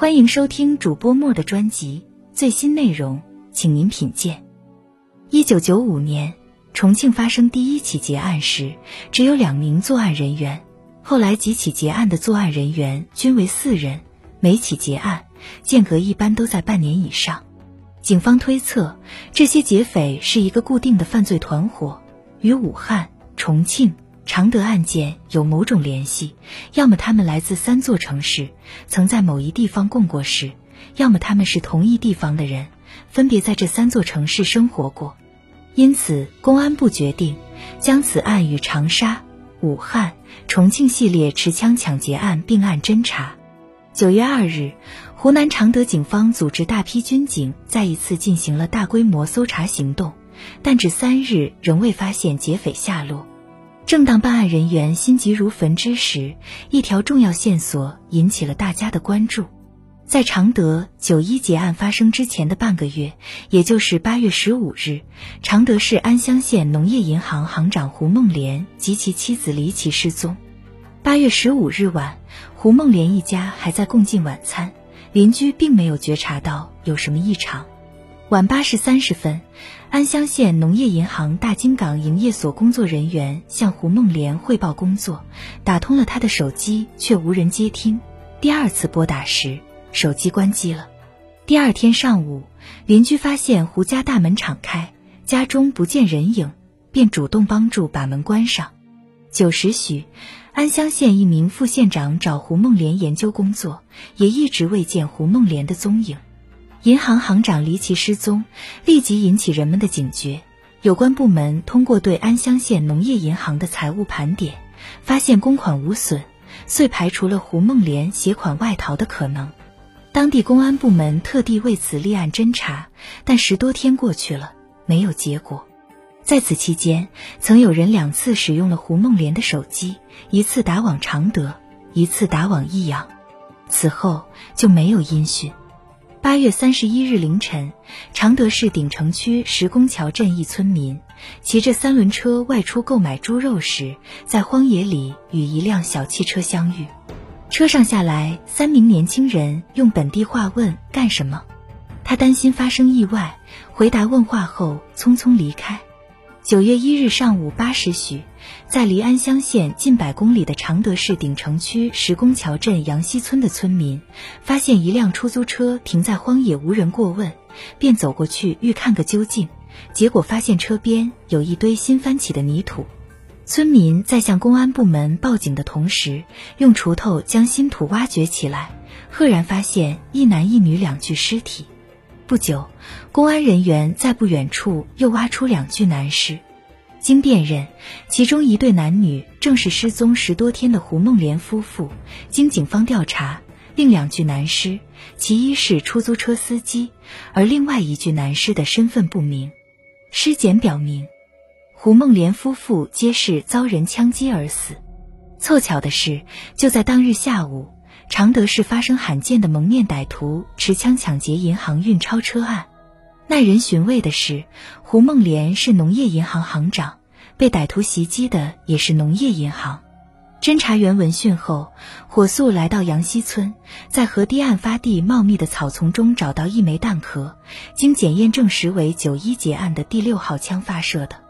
欢迎收听主播莫的专辑，最新内容，请您品鉴。一九九五年，重庆发生第一起劫案时，只有两名作案人员。后来几起劫案的作案人员均为四人，每起劫案间隔一般都在半年以上。警方推测，这些劫匪是一个固定的犯罪团伙，与武汉、重庆、常德案件有某种联系。要么他们来自三座城市，曾在某一地方共过事；要么他们是同一地方的人，分别在这三座城市生活过。因此，公安部决定将此案与长沙。武汉、重庆系列持枪抢劫案并案侦查。九月二日，湖南常德警方组织大批军警再一次进行了大规模搜查行动，但至三日仍未发现劫匪下落。正当办案人员心急如焚之时，一条重要线索引起了大家的关注。在常德九一劫案发生之前的半个月，也就是八月十五日，常德市安乡县农业银行行长胡梦莲及其妻子离奇失踪。八月十五日晚，胡梦莲一家还在共进晚餐，邻居并没有觉察到有什么异常。晚八时三十分，安乡县农业银行大金港营业所工作人员向胡梦莲汇报工作，打通了他的手机，却无人接听。第二次拨打时，手机关机了。第二天上午，邻居发现胡家大门敞开，家中不见人影，便主动帮助把门关上。九时许，安乡县一名副县长找胡梦莲研究工作，也一直未见胡梦莲的踪影。银行行长离奇失踪，立即引起人们的警觉。有关部门通过对安乡县农业银行的财务盘点，发现公款无损，遂排除了胡梦莲携款外逃的可能。当地公安部门特地为此立案侦查，但十多天过去了，没有结果。在此期间，曾有人两次使用了胡梦莲的手机，一次打往常德，一次打往益阳，此后就没有音讯。八月三十一日凌晨，常德市鼎城区石公桥镇一村民骑着三轮车外出购买猪肉时，在荒野里与一辆小汽车相遇。车上下来三名年轻人，用本地话问干什么。他担心发生意外，回答问话后匆匆离开。九月一日上午八时许，在离安乡县近百公里的常德市鼎城区石公桥镇杨溪村的村民，发现一辆出租车停在荒野无人过问，便走过去欲看个究竟，结果发现车边有一堆新翻起的泥土。村民在向公安部门报警的同时，用锄头将新土挖掘起来，赫然发现一男一女两具尸体。不久，公安人员在不远处又挖出两具男尸，经辨认，其中一对男女正是失踪十多天的胡梦莲夫妇。经警方调查，另两具男尸，其一是出租车司机，而另外一具男尸的身份不明。尸检表明。胡梦莲夫妇皆是遭人枪击而死。凑巧的是，就在当日下午，常德市发生罕见的蒙面歹徒持枪抢劫银行运钞车案。耐人寻味的是，胡梦莲是农业银行行长，被歹徒袭击的也是农业银行。侦查员闻讯后，火速来到杨溪村，在河堤案发地茂密的草丛中找到一枚弹壳，经检验证实为九一劫案的第六号枪发射的。